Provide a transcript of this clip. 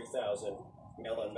Three thousand Maryland